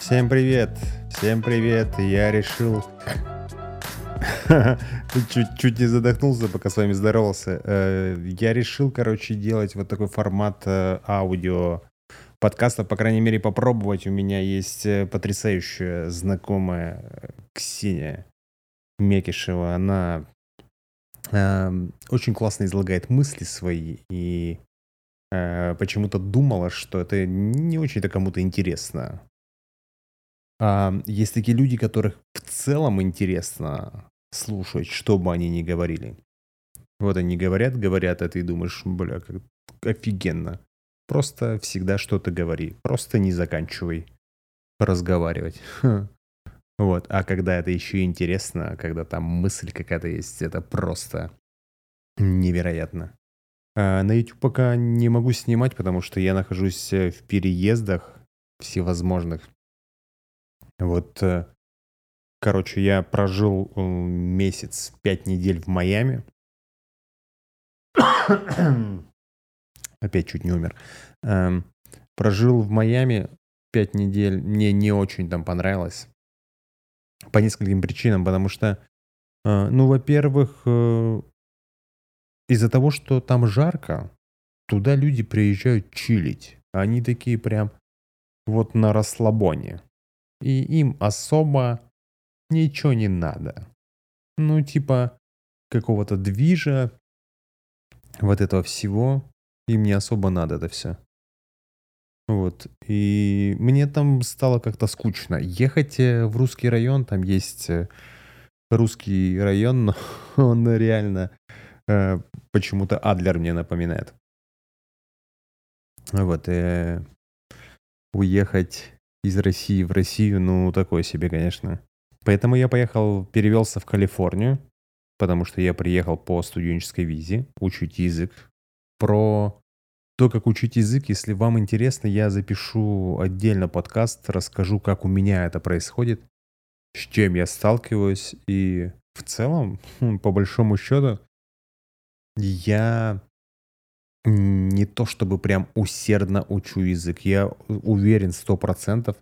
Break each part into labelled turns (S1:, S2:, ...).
S1: Всем привет! Всем привет! Я решил... чуть, чуть не задохнулся, пока с вами здоровался. Э, я решил, короче, делать вот такой формат э, аудио подкаста, по крайней мере, попробовать. У меня есть э, потрясающая знакомая Ксения Мекишева. Она э, очень классно излагает мысли свои и почему-то думала, что это не очень-то кому-то интересно. Есть такие люди, которых в целом интересно слушать, что бы они ни говорили. Вот они говорят, говорят, а ты думаешь, бля, как офигенно. Просто всегда что-то говори. Просто не заканчивай разговаривать. Вот. А когда это еще интересно, когда там мысль какая-то есть, это просто невероятно. А на YouTube пока не могу снимать, потому что я нахожусь в переездах всевозможных. Вот, э, короче, я прожил э, месяц, пять недель в Майами. Опять чуть не умер. Эм, прожил в Майами пять недель. Мне не очень там понравилось. По нескольким причинам. Потому что, э, ну, во-первых, из-за того, что там жарко, туда люди приезжают чилить. Они такие прям вот на расслабоне и им особо ничего не надо. Ну, типа какого-то движа, вот этого всего, им не особо надо это все. Вот. И мне там стало как-то скучно. Ехать э, в русский район, там есть э, русский район, но он реально э, почему-то Адлер мне напоминает. Вот. Э, уехать из России в Россию, ну, такое себе, конечно. Поэтому я поехал, перевелся в Калифорнию, потому что я приехал по студенческой визе учить язык. Про то, как учить язык, если вам интересно, я запишу отдельно подкаст, расскажу, как у меня это происходит, с чем я сталкиваюсь. И в целом, по большому счету, я не то чтобы прям усердно учу язык. Я уверен сто процентов,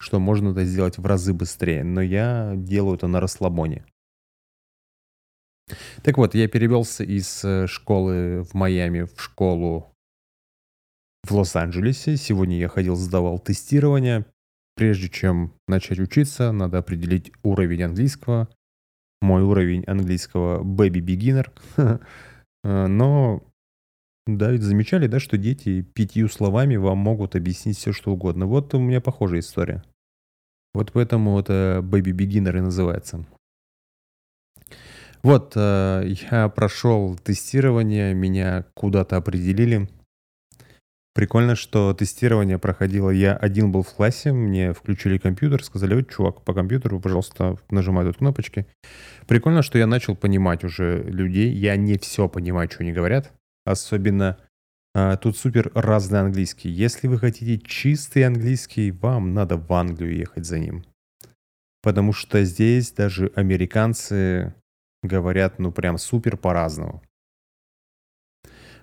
S1: что можно это сделать в разы быстрее, но я делаю это на расслабоне. Так вот, я перевелся из э, школы в Майами в школу в Лос-Анджелесе. Сегодня я ходил, сдавал тестирование. Прежде чем начать учиться, надо определить уровень английского. Мой уровень английского baby beginner. Э, но да, ведь замечали, да, что дети пятью словами вам могут объяснить все, что угодно. Вот у меня похожая история. Вот поэтому это Baby Beginner и называется. Вот, э, я прошел тестирование, меня куда-то определили. Прикольно, что тестирование проходило, я один был в классе, мне включили компьютер, сказали, вот, чувак, по компьютеру, пожалуйста, нажимай тут кнопочки. Прикольно, что я начал понимать уже людей, я не все понимаю, что они говорят, Особенно тут супер разный английский. Если вы хотите чистый английский, вам надо в Англию ехать за ним. Потому что здесь даже американцы говорят, ну прям супер по-разному.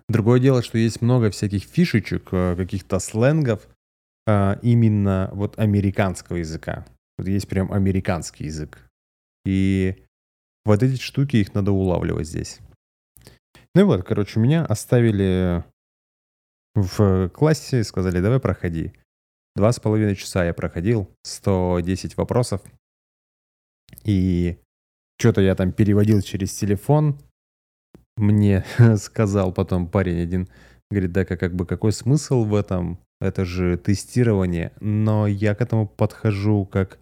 S1: Другое дело, что есть много всяких фишечек, а, каких-то сленгов а, именно вот американского языка. Вот есть прям американский язык. И вот эти штуки, их надо улавливать здесь. Ну и вот, короче, меня оставили в классе, сказали, давай проходи. Два с половиной часа я проходил, 110 вопросов. И что-то я там переводил через телефон. Мне сказал потом парень один, говорит, да, как, как бы какой смысл в этом? Это же тестирование. Но я к этому подхожу как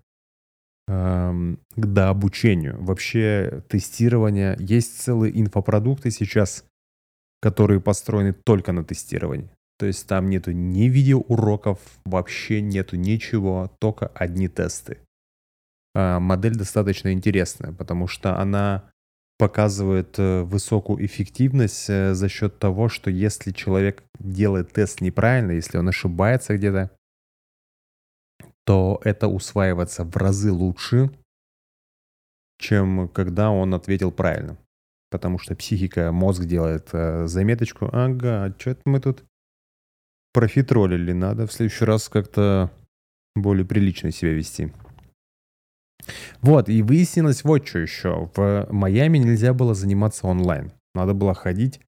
S1: эм, да, обучению. Вообще тестирование. Есть целые инфопродукты сейчас, которые построены только на тестировании. То есть там нету ни видеоуроков, вообще нету ничего, только одни тесты. А, модель достаточно интересная, потому что она показывает э, высокую эффективность э, за счет того, что если человек делает тест неправильно, если он ошибается где-то, то это усваивается в разы лучше, чем когда он ответил правильно. Потому что психика, мозг делает э, заметочку, ага, что-то мы тут профитролили, надо в следующий раз как-то более прилично себя вести. Вот, и выяснилось вот что еще. В Майами нельзя было заниматься онлайн. Надо было ходить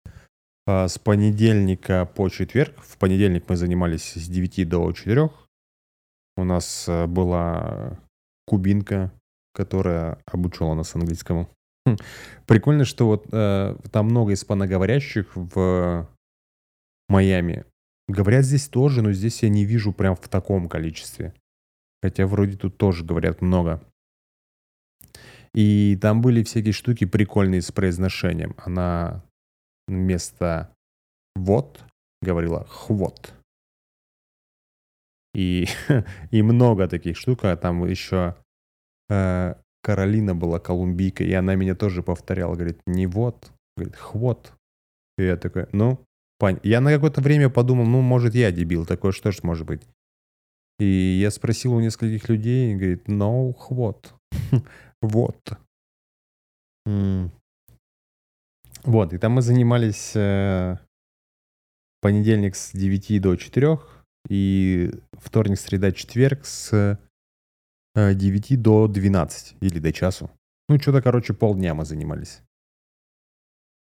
S1: э, с понедельника по четверг. В понедельник мы занимались с 9 до 4. У нас э, была кубинка, которая обучала нас английскому. Хм. Прикольно, что вот э, там много испаноговорящих в Майами. Говорят здесь тоже, но здесь я не вижу прям в таком количестве. Хотя вроде тут тоже говорят много. И там были всякие штуки прикольные с произношением. Она вместо «вот» говорила «хвот». И, и много таких штук. А там еще э, Каролина была колумбийка, и она меня тоже повторяла. Говорит, не «вот», говорит «хвот». И я такой, ну, пань. Я на какое-то время подумал, ну, может, я дебил, такое что ж может быть. И я спросил у нескольких людей, и говорит, no, хвот. Вот. Вот, и там мы занимались э, понедельник с 9 до 4 и вторник, среда, четверг с э, 9 до 12 или до часу. Ну, что-то, короче, полдня мы занимались.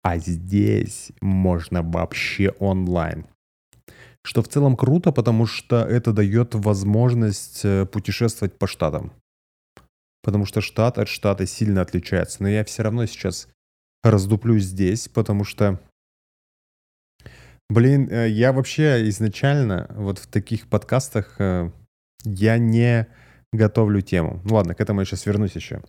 S1: А здесь можно вообще онлайн. Что в целом круто, потому что это дает возможность э, путешествовать по штатам потому что штат от штата сильно отличается. Но я все равно сейчас раздуплюсь здесь, потому что, блин, э, я вообще изначально вот в таких подкастах э, я не готовлю тему. Ну ладно, к этому я сейчас вернусь еще.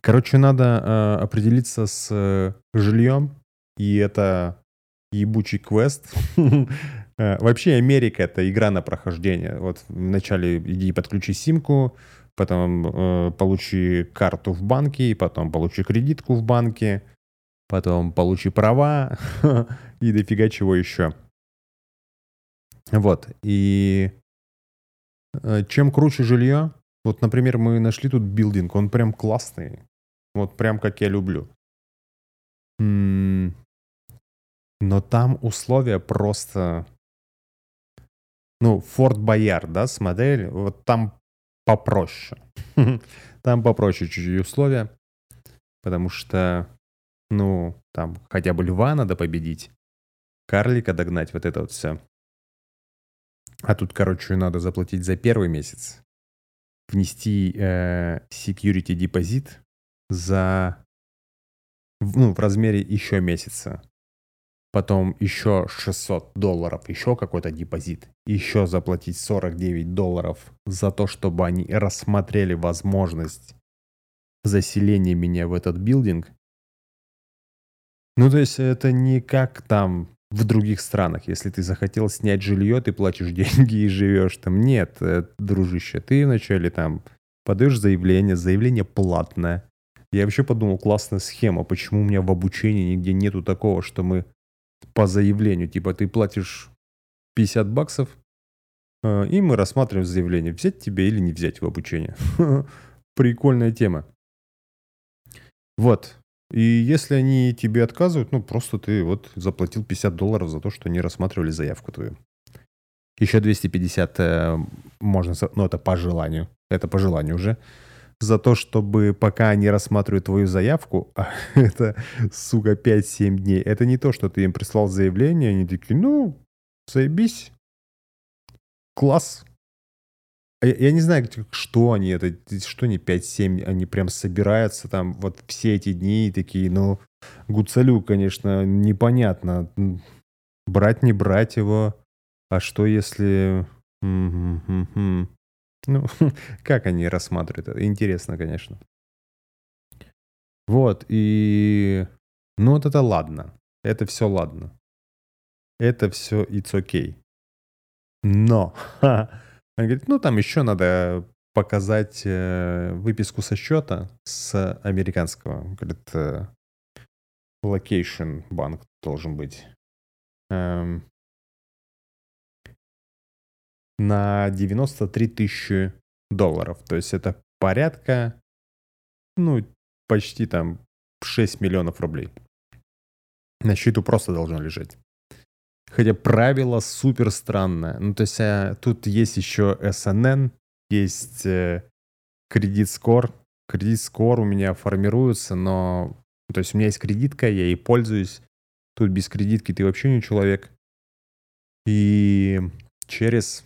S1: Короче, надо э, определиться с э, жильем, и это ебучий квест. Э, вообще Америка это игра на прохождение. Вот вначале иди подключи симку, потом э, получи карту в банке, потом получи кредитку в банке, потом получи права и дофига чего еще. Вот, и э, чем круче жилье, вот, например, мы нашли тут билдинг, он прям классный, вот прям как я люблю. но там условия просто... Ну, Форт Бояр, да, с модель, вот там попроще. Там попроще чуть-чуть условия, потому что, ну, там хотя бы льва надо победить, карлика догнать, вот это вот все. А тут, короче, надо заплатить за первый месяц, внести э, security депозит за, ну, в размере еще месяца потом еще 600 долларов, еще какой-то депозит, еще заплатить 49 долларов за то, чтобы они рассмотрели возможность заселения меня в этот билдинг. Ну, то есть это не как там в других странах. Если ты захотел снять жилье, ты платишь деньги и живешь там. Нет, э, дружище, ты вначале там подаешь заявление, заявление платное. Я вообще подумал, классная схема, почему у меня в обучении нигде нету такого, что мы по заявлению. Типа ты платишь 50 баксов, э, и мы рассматриваем заявление, взять тебе или не взять в обучение. Прикольная тема. Вот. И если они тебе отказывают, ну просто ты вот заплатил 50 долларов за то, что не рассматривали заявку твою. Еще 250 э, можно, ну это по желанию. Это по желанию уже за то, чтобы пока они рассматривают твою заявку, а это, сука, 5-7 дней, это не то, что ты им прислал заявление, они такие, ну, заебись, класс. Я, я не знаю, что они, это, что они 5-7, они прям собираются там вот все эти дни такие, ну, Гуцалю, конечно, непонятно, брать, не брать его, а что если... Ну, как они рассматривают это? Интересно, конечно. Вот, и... Ну, вот это ладно. Это все ладно. Это все it's okay. Но, он говорит, ну, там еще надо показать э, выписку со счета с американского. Говорит, э, Location банк должен быть. Эм, на 93 тысячи долларов. То есть это порядка, ну, почти там 6 миллионов рублей. На счету просто должно лежать. Хотя правило супер странное. Ну, то есть а, тут есть еще SNN, есть э, кредит скор. Кредит скор у меня формируется, но... То есть у меня есть кредитка, я ей пользуюсь. Тут без кредитки ты вообще не человек. И через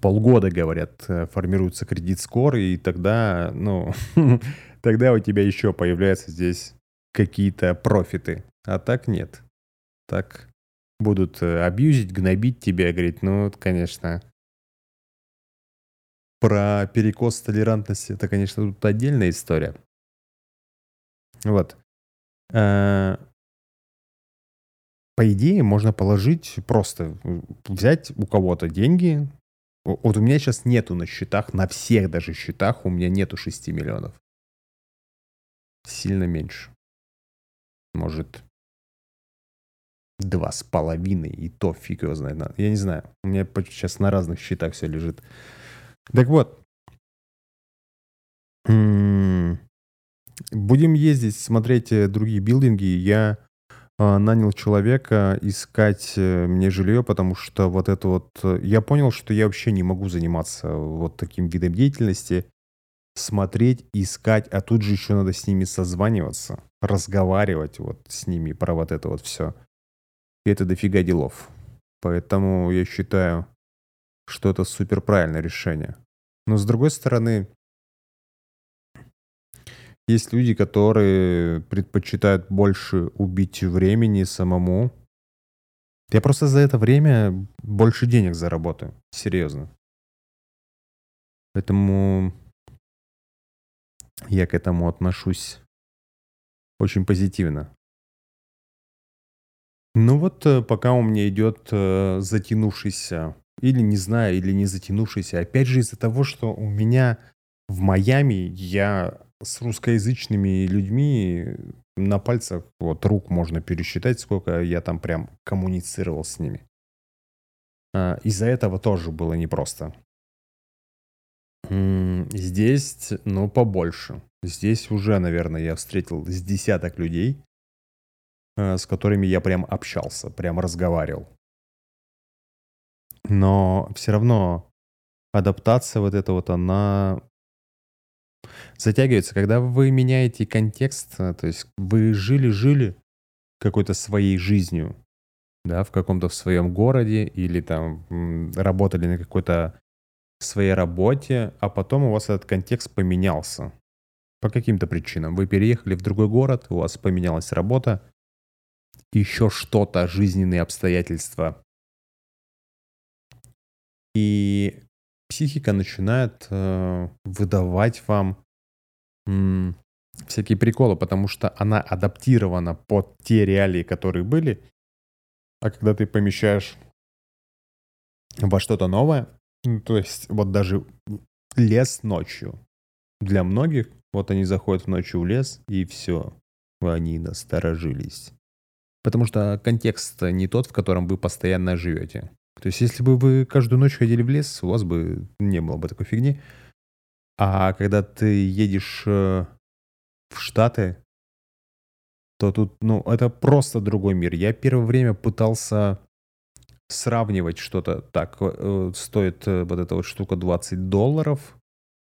S1: полгода, говорят, э, формируется кредит скор, и тогда, ну, тогда у тебя еще появляются здесь какие-то профиты. А так нет. Так будут э, абьюзить, гнобить тебя, говорить, ну, конечно, про перекос толерантности, это, конечно, тут отдельная история. Вот. Э, по идее, можно положить просто, взять у кого-то деньги. Вот у меня сейчас нету на счетах, на всех даже счетах у меня нету 6 миллионов. Сильно меньше. Может, два с половиной, и то фиг его знает. Я не знаю. У меня сейчас на разных счетах все лежит. Так вот. Будем ездить, смотреть э, другие билдинги. Я нанял человека искать э, мне жилье, потому что вот это вот... Э, я понял, что я вообще не могу заниматься вот таким видом деятельности. Смотреть, искать, а тут же еще надо с ними созваниваться, разговаривать вот с ними про вот это вот все. И это дофига делов. Поэтому я считаю, что это супер правильное решение. Но с другой стороны, есть люди, которые предпочитают больше убить времени самому. Я просто за это время больше денег заработаю. Серьезно. Поэтому я к этому отношусь очень позитивно. Ну вот э, пока у меня идет э, затянувшийся или не знаю, или не затянувшийся. Опять же из-за того, что у меня в Майами я с русскоязычными людьми на пальцах вот рук можно пересчитать, сколько я там прям коммуницировал с ними. А, из-за этого тоже было непросто. Здесь, ну, побольше. Здесь уже, наверное, я встретил с десяток людей, а, с которыми я прям общался, прям разговаривал но все равно адаптация вот эта вот, она затягивается. Когда вы меняете контекст, э, то есть вы жили-жили какой-то своей жизнью, да, в каком-то в своем городе или там работали на какой-то своей работе, а потом у вас этот контекст поменялся по каким-то причинам. Вы переехали в другой город, у вас поменялась работа, еще что-то, жизненные обстоятельства и психика начинает э, выдавать вам всякие приколы, потому что она адаптирована под те реалии, которые были. А когда ты помещаешь во что-то новое, ну, то есть вот даже лес ночью. Для многих, вот они заходят ночью в лес, и все, они насторожились. Потому что контекст не тот, в котором вы постоянно живете. То есть, если бы вы каждую ночь ходили в лес, у вас бы не было бы такой фигни. А когда ты едешь э, в Штаты, то тут, ну, это просто другой мир. Я первое время пытался сравнивать что-то. Так, э, стоит э, вот эта вот штука 20 долларов,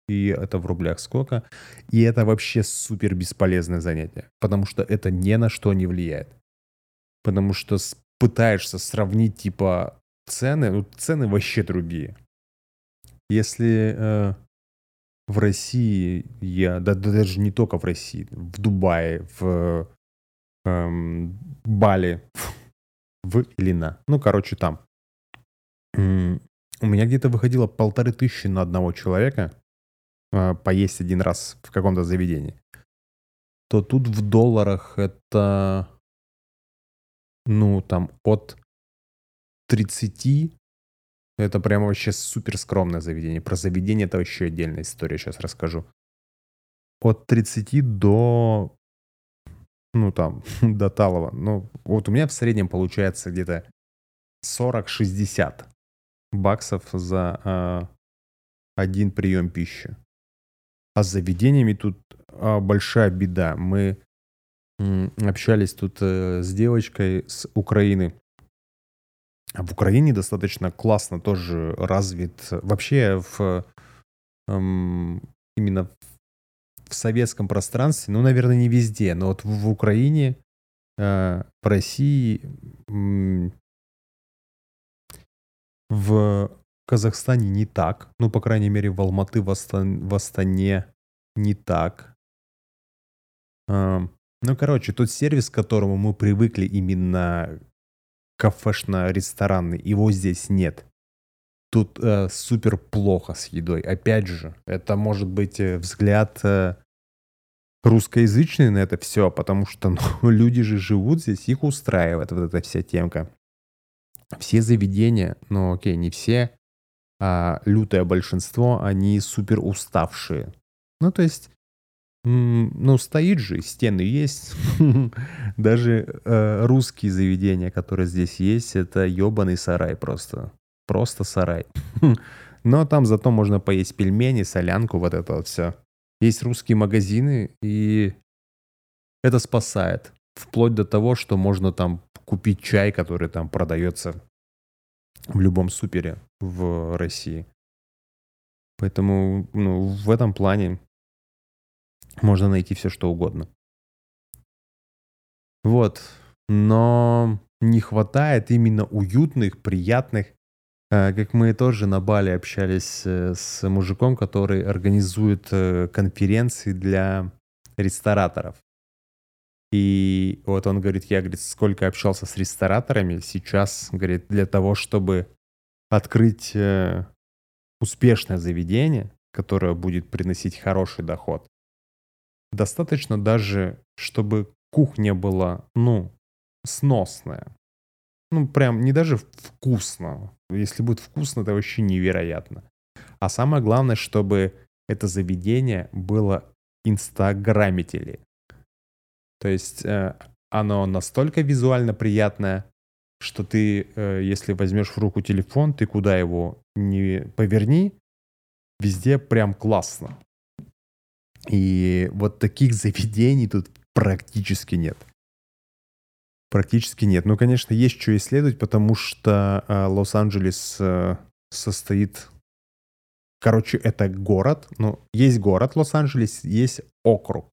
S1: и это в рублях сколько. И это вообще супер бесполезное занятие, потому что это ни на что не влияет. Потому что пытаешься сравнить, типа, цены, ну, цены вообще другие. Если э, в России я, да, да даже не только в России, в Дубае, в э, Бали, в Илина, ну, короче, там. У меня где-то выходило полторы тысячи на одного человека э, поесть один раз в каком-то заведении. То тут в долларах это, ну, там, от 30 Это прямо вообще супер скромное заведение. Про заведение это вообще отдельная история, сейчас расскажу. От 30 до, ну там, до Талова. Ну, вот у меня в среднем получается где-то 40-60 баксов за э, один прием пищи. А с заведениями тут э, большая беда. Мы общались тут э, с девочкой с Украины. А в Украине достаточно классно тоже развит вообще в эм, именно в советском пространстве, ну, наверное, не везде, но вот в, Украине, э, в России, э, в Казахстане не так. Ну, по крайней мере, в Алматы, в, Астан, в Астане не так. Э, ну, короче, тот сервис, к которому мы привыкли именно кафешно-ресторанный, его здесь нет. Тут э, супер плохо с едой. Опять же, это может быть э, взгляд э, русскоязычный на это все, потому что ну, люди же живут здесь, их устраивает вот эта вся темка. Все заведения, ну окей, не все, а лютое большинство, они супер уставшие. Ну, то есть ну, стоит же, стены есть. Даже э, русские заведения, которые здесь есть, это ебаный сарай просто. Просто сарай. Но там зато можно поесть пельмени, солянку, вот это вот все. Есть русские магазины, и это спасает. Вплоть до того, что можно там купить чай, который там продается в любом супере в России. Поэтому ну, в этом плане можно найти все, что угодно. Вот. Но не хватает именно уютных, приятных, э, как мы тоже на Бали общались э, с мужиком, который организует э, конференции для рестораторов. И вот он говорит, я, говорит, сколько общался с рестораторами, сейчас, говорит, для того, чтобы открыть успешное заведение, которое будет приносить хороший доход, Достаточно даже, чтобы кухня была, ну, сносная. Ну, прям не даже вкусно. Если будет вкусно, это вообще невероятно. А самое главное, чтобы это заведение было инстаграмители. То есть э, оно настолько визуально приятное, что ты, э, если возьмешь в руку телефон, ты куда его не поверни, везде прям классно. И вот таких заведений тут практически нет. Практически нет. Ну, конечно, есть что исследовать, потому что э, Лос-Анджелес э, состоит... Короче, это город. Ну, есть город Лос-Анджелес, есть округ.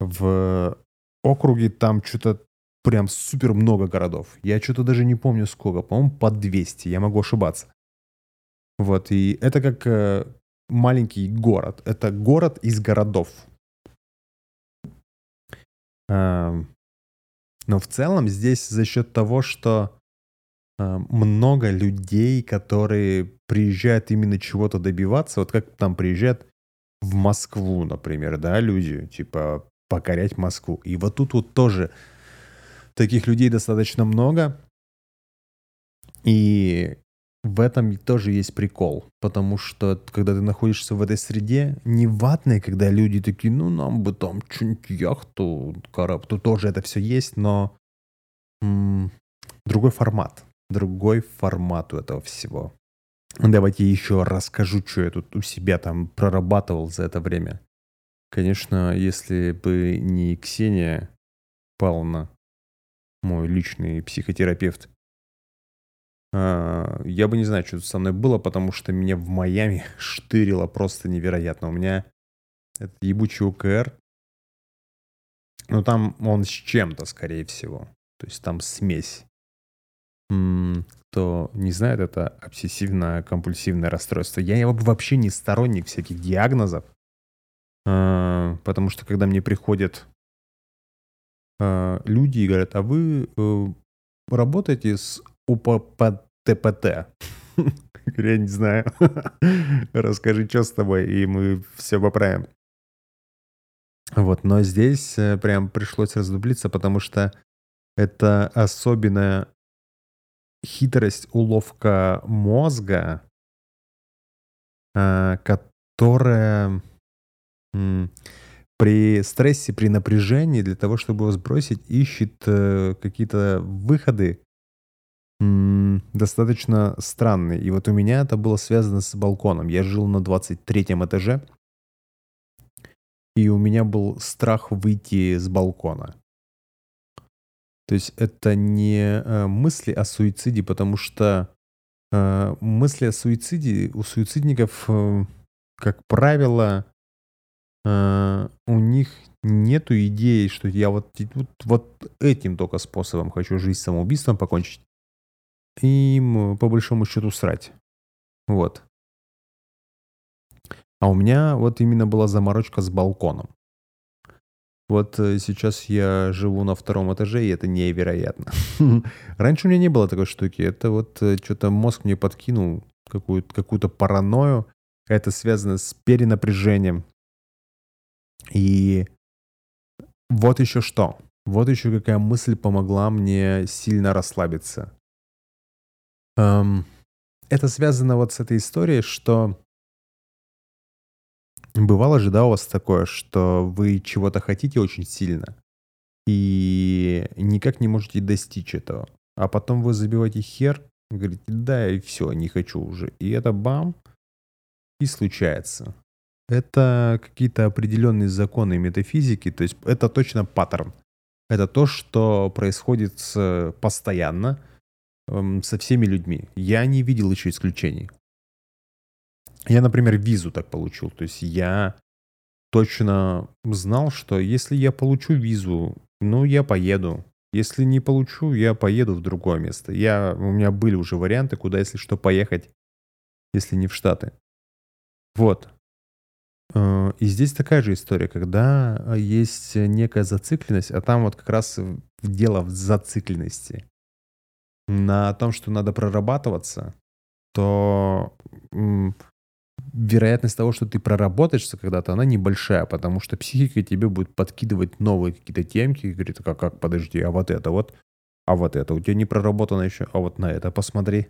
S1: В округе там что-то прям супер много городов. Я что-то даже не помню сколько. По-моему, под 200. Я могу ошибаться. Вот, и это как э, маленький город. Это город из городов. Эм, но в целом здесь за счет того, что э, много людей, которые приезжают именно чего-то добиваться, вот как там приезжают в Москву, например, да, люди, типа покорять Москву. И вот тут вот тоже таких людей достаточно много. И в этом тоже есть прикол, потому что когда ты находишься в этой среде, не ватной, когда люди такие, ну нам бы там что-нибудь яхту, корабль, тут тоже это все есть, но м- другой формат, другой формат у этого всего. Давайте еще расскажу, что я тут у себя там прорабатывал за это время. Конечно, если бы не Ксения Павловна, мой личный психотерапевт, я бы не знаю, что со мной было, потому что меня в Майами штырило просто невероятно. У меня этот ебучий УКР, ну там он с чем-то, скорее всего. То есть там смесь. Кто не знает, это обсессивно-компульсивное расстройство. Я вообще не сторонник всяких диагнозов, а, потому что когда мне приходят а, люди и говорят, а вы э, работаете с УПП ТПТ. Я не знаю. Расскажи, что с тобой, и мы все поправим. Вот, но здесь э, прям пришлось раздуплиться, потому что это особенная хитрость, уловка мозга, э, которая при стрессе, при напряжении для того, чтобы его сбросить, ищет э, какие-то выходы достаточно странные. И вот у меня это было связано с балконом. Я жил на 23 этаже, и у меня был страх выйти с балкона. То есть это не э, мысли о суициде, потому что э, мысли о суициде у суицидников, э, как правило, у них нету идеи, что я вот, вот, вот этим только способом хочу жизнь самоубийством покончить. Им по большому счету срать. Вот. А у меня вот именно была заморочка с балконом. Вот э, сейчас я живу на втором этаже, и это невероятно. Раньше у меня не было такой штуки. Это вот э, что-то мозг мне подкинул какую-то какую паранойю. Это связано с перенапряжением. И вот еще что. Вот еще какая мысль помогла мне сильно расслабиться. Эм, это связано вот с этой историей, что Бывало же, да, у вас такое, что вы чего-то хотите очень сильно и никак не можете достичь этого. А потом вы забиваете хер, говорите, да, и все, не хочу уже. И это бам, и случается. Это какие-то определенные законы метафизики, то есть это точно паттерн. Это то, что происходит постоянно со всеми людьми. Я не видел еще исключений. Я, например, визу так получил. То есть я точно знал, что если я получу визу, ну, я поеду. Если не получу, я поеду в другое место. Я, у меня были уже варианты, куда, если что, поехать, если не в Штаты. Вот. Э, и здесь такая же история, когда есть некая зацикленность, а там вот как раз дело в зацикленности. На том, что надо прорабатываться, то вероятность того, что ты проработаешься когда-то, она небольшая, потому что психика тебе будет подкидывать новые какие-то темки и говорит, как, как, подожди, а вот это вот, а вот это у тебя не проработано еще, а вот на это посмотри.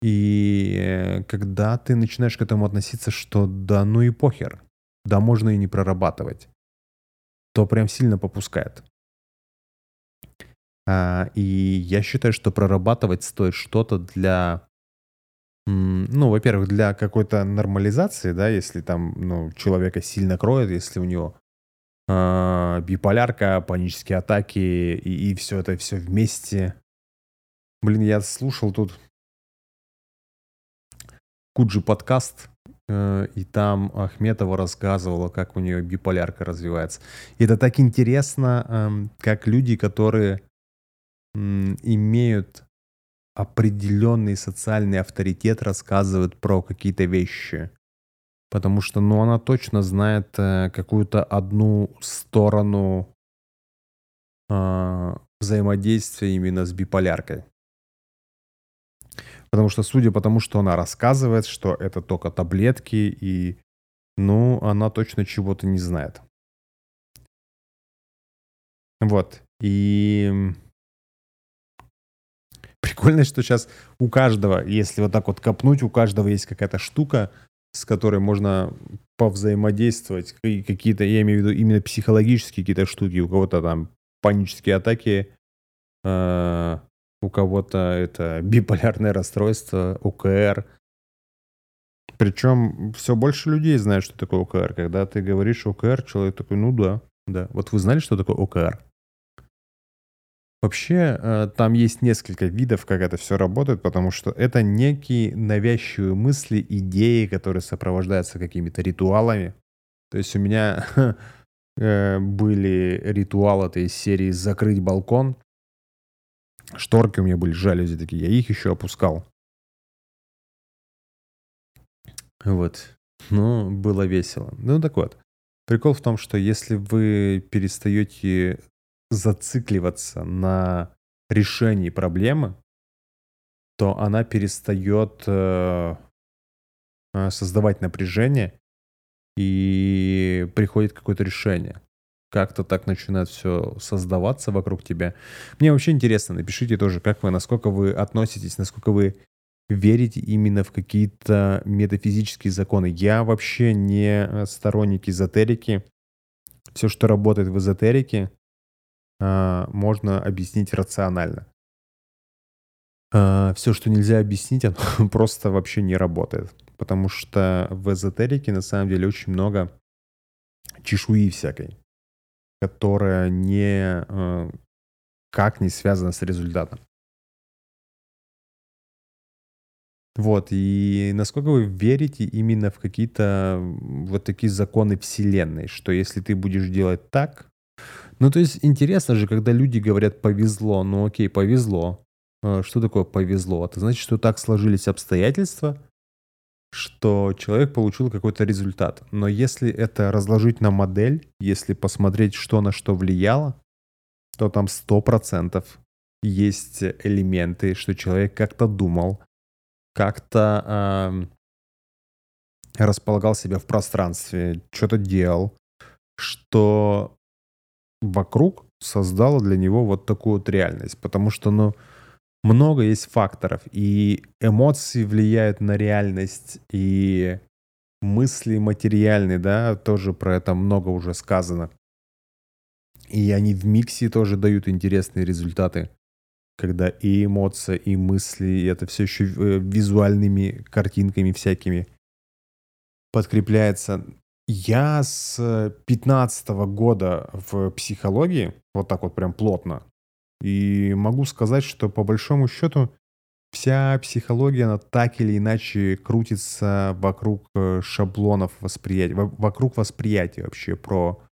S1: И когда ты начинаешь к этому относиться, что да ну и похер, да можно и не прорабатывать, то прям сильно попускает. А, и я считаю, что прорабатывать стоит что-то для ну, во-первых, для какой-то нормализации, да, если там, ну, человека сильно кроет, если у него э, биполярка, панические атаки и, и все это все вместе. Блин, я слушал тут Куджи подкаст, э, и там Ахметова рассказывала, как у нее биполярка развивается. И это так интересно, э, как люди, которые имеют определенный социальный авторитет рассказывает про какие-то вещи. Потому что, ну, она точно знает э, какую-то одну сторону э, взаимодействия именно с биполяркой. Потому что, судя по тому, что она рассказывает, что это только таблетки, и, ну, она точно чего-то не знает. Вот. И Прикольно, что сейчас у каждого, если вот так вот копнуть, у каждого есть какая-то штука, с которой можно повзаимодействовать. И какие-то, я имею в виду именно психологические какие-то штуки. У кого-то там панические атаки, э, у кого-то это биполярное расстройство, ОКР. Причем все больше людей знают, что такое ОКР. Когда ты говоришь ОКР, человек такой, ну да, да. Вот вы знали, что такое ОКР? Вообще, э, там есть несколько видов, как это все работает, потому что это некие навязчивые мысли, идеи, которые сопровождаются какими-то ритуалами. То есть у меня э, были ритуалы этой серии «Закрыть балкон». Шторки у меня были, жалюзи такие, я их еще опускал. Вот. Ну, было весело. Ну, так вот. Прикол в том, что если вы перестаете зацикливаться на решении проблемы, то она перестает э, э, создавать напряжение и приходит какое-то решение. как-то так начинает все создаваться вокруг тебя. Мне вообще интересно, напишите тоже, как вы, насколько вы относитесь, насколько вы верите именно в какие-то метафизические законы. Я вообще не сторонник эзотерики. Все, что работает в эзотерике, можно объяснить рационально. А, Все, что нельзя объяснить, оно просто вообще не работает. Потому что в эзотерике на самом деле очень много чешуи всякой, которая не э, как не связана с результатом. Вот, и насколько вы верите именно в какие-то вот такие законы Вселенной, что если ты будешь делать так, ну то есть интересно же, когда люди говорят повезло, ну окей, повезло. А что такое повезло? Это значит, что так сложились обстоятельства, что человек получил какой-то результат. Но если это разложить на модель, если посмотреть, что на что влияло, то там 100% есть элементы, что человек как-то думал, как-то э, располагал себя в пространстве, что-то делал, что вокруг создало для него вот такую вот реальность. Потому что, ну, много есть факторов, и эмоции влияют на реальность, и мысли материальные, да, тоже про это много уже сказано. И они в миксе тоже дают интересные результаты когда и эмоция, и мысли, и это все еще э, визуальными картинками всякими подкрепляется. Я с 15 года в психологии, вот так вот прям плотно, и могу сказать, что по большому счету вся психология, она так или иначе крутится вокруг э, шаблонов восприятия, вокруг восприятия вообще про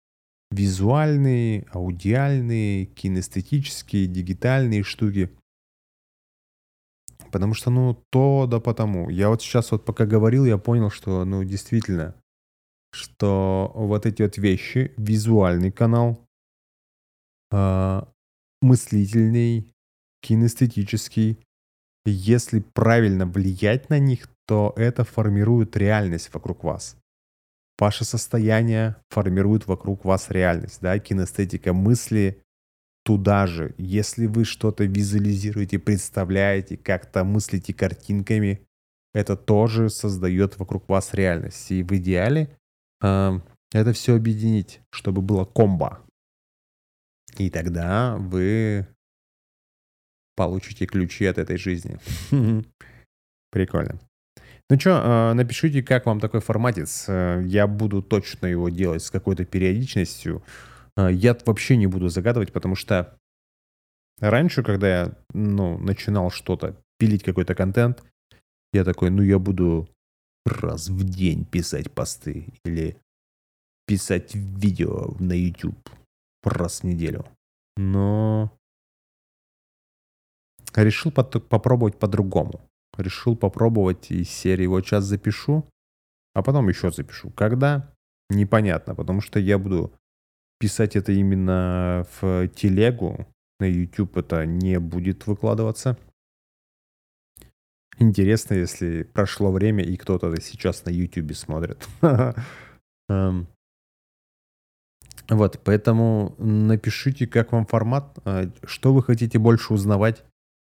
S1: визуальные, аудиальные, кинестетические, дигитальные штуки. Потому что, ну, то да потому. Я вот сейчас вот пока говорил, я понял, что, ну, действительно, что вот эти вот вещи, визуальный канал, э, мыслительный, кинестетический, если правильно влиять на них, то это формирует реальность вокруг вас. Ваше состояние формирует вокруг вас реальность, да, кинестетика мысли туда же. Если вы что-то визуализируете, представляете, как-то мыслите картинками, это тоже создает вокруг вас реальность. И в идеале это все объединить, чтобы было комбо. И тогда вы получите ключи от этой жизни. Прикольно. Ну что, а, напишите, как вам такой форматец. Э, я буду точно его делать с какой-то периодичностью. А, я вообще не буду загадывать, потому что раньше, когда я ну, начинал что-то, пилить какой-то контент, я такой, ну я буду раз в день писать посты или писать видео на YouTube раз в неделю. Но решил попробовать по-другому решил попробовать из серии вот сейчас запишу, а потом еще запишу. Когда? Непонятно, потому что я буду писать это именно в телегу. На YouTube это не будет выкладываться. Интересно, если прошло время и кто-то сейчас на YouTube смотрит. Эм. Вот, поэтому напишите, как вам формат, э, что вы хотите больше узнавать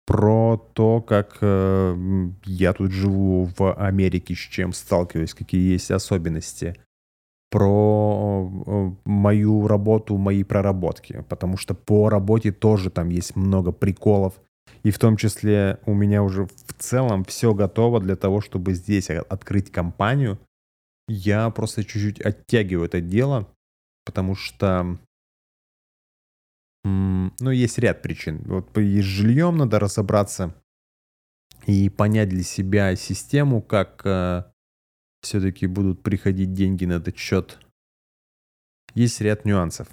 S1: про то, как э, я тут живу в Америке, с чем сталкиваюсь, какие есть особенности, про э, мою работу, мои проработки, потому что по работе тоже там есть много приколов, и в том числе у меня уже целом все готово для того, чтобы здесь открыть компанию. Я просто чуть-чуть оттягиваю это дело, потому что ну, есть ряд причин. Вот и с жильем надо разобраться и понять для себя систему, как э, все-таки будут приходить деньги на этот счет. Есть ряд нюансов.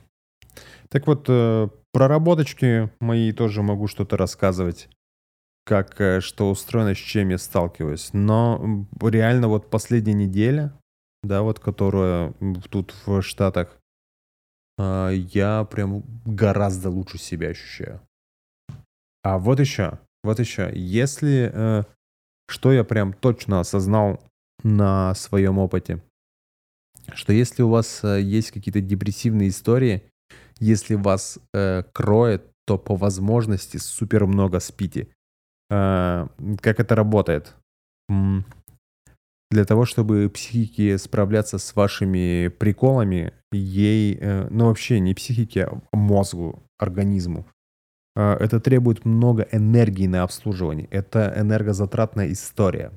S1: Так вот, э, проработочки мои тоже могу что-то рассказывать, как э, что устроено, с чем я сталкиваюсь. Но реально вот последняя неделя, да, вот которая тут в Штатах, а, я прям гораздо лучше себя ощущаю. А вот еще, вот еще, если, э, что я прям точно осознал на своем опыте, что если у вас э, есть какие-то депрессивные истории, Если вас кроет, то по возможности супер много спите. Э, как это работает? Для того, чтобы психике справляться с вашими приколами, ей, э, ну вообще не психике, а мозгу, организму, э, это требует много энергии на обслуживание. Это энергозатратная история.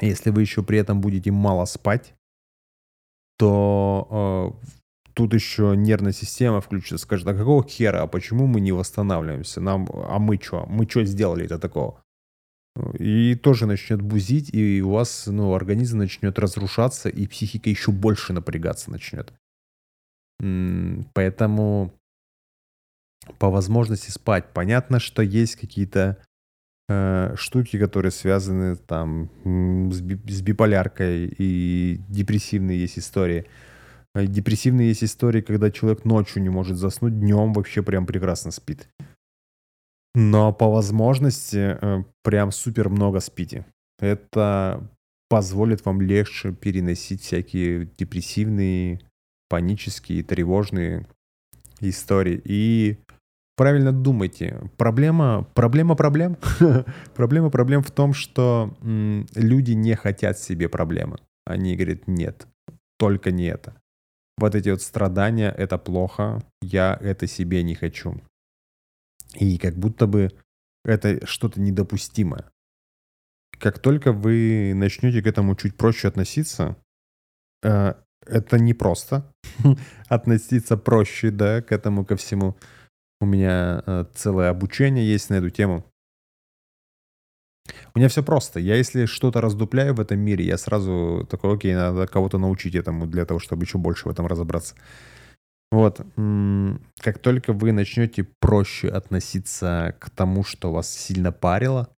S1: Если вы еще при этом будете мало спать, то э, тут еще нервная система включится, скажет, а какого хера, а почему мы не восстанавливаемся? Нам, а мы что? Мы что сделали это такого? И тоже начнет бузить, и у вас ну, организм начнет разрушаться, и психика еще больше напрягаться начнет. Поэтому по возможности спать. Понятно, что есть какие-то э, штуки, которые связаны там с, би- с биполяркой и депрессивные есть истории. Э, депрессивные есть истории, когда человек ночью не может заснуть, днем вообще прям прекрасно спит. Но по возможности э, прям супер много спите. Это позволит вам легче переносить всякие депрессивные, панические, тревожные истории. И правильно думайте. Проблема, проблема проблем. проблема проблем в том, что люди не хотят себе проблемы. Они говорят, нет, только не это. Вот эти вот страдания, это плохо, я это себе не хочу. И как будто бы это что-то недопустимое. Как только вы начнете к этому чуть проще относиться, э, это непросто. относиться проще, да, к этому, ко всему. У меня э, целое обучение есть на эту тему. У меня все просто. Я если что-то раздупляю в этом мире, я сразу такой, окей, надо кого-то научить этому для того, чтобы еще больше в этом разобраться. Вот. Как только вы начнете проще относиться к тому, что вас сильно парило,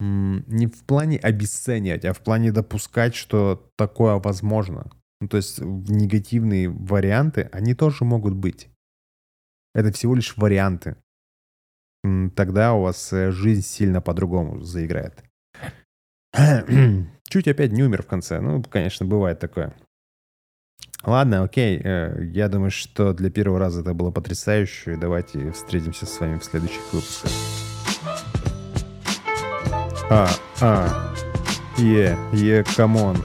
S1: не в плане обесценивать, а в плане допускать, что такое возможно. Ну, то есть негативные варианты, они тоже могут быть. Это всего лишь варианты. Тогда у вас э, жизнь сильно по-другому заиграет. Чуть опять не умер в конце. Ну, конечно, бывает такое. Ладно, окей. Э, я думаю, что для первого раза это было потрясающе. Давайте встретимся с вами в следующих выпусках. А, а, е, е, камон.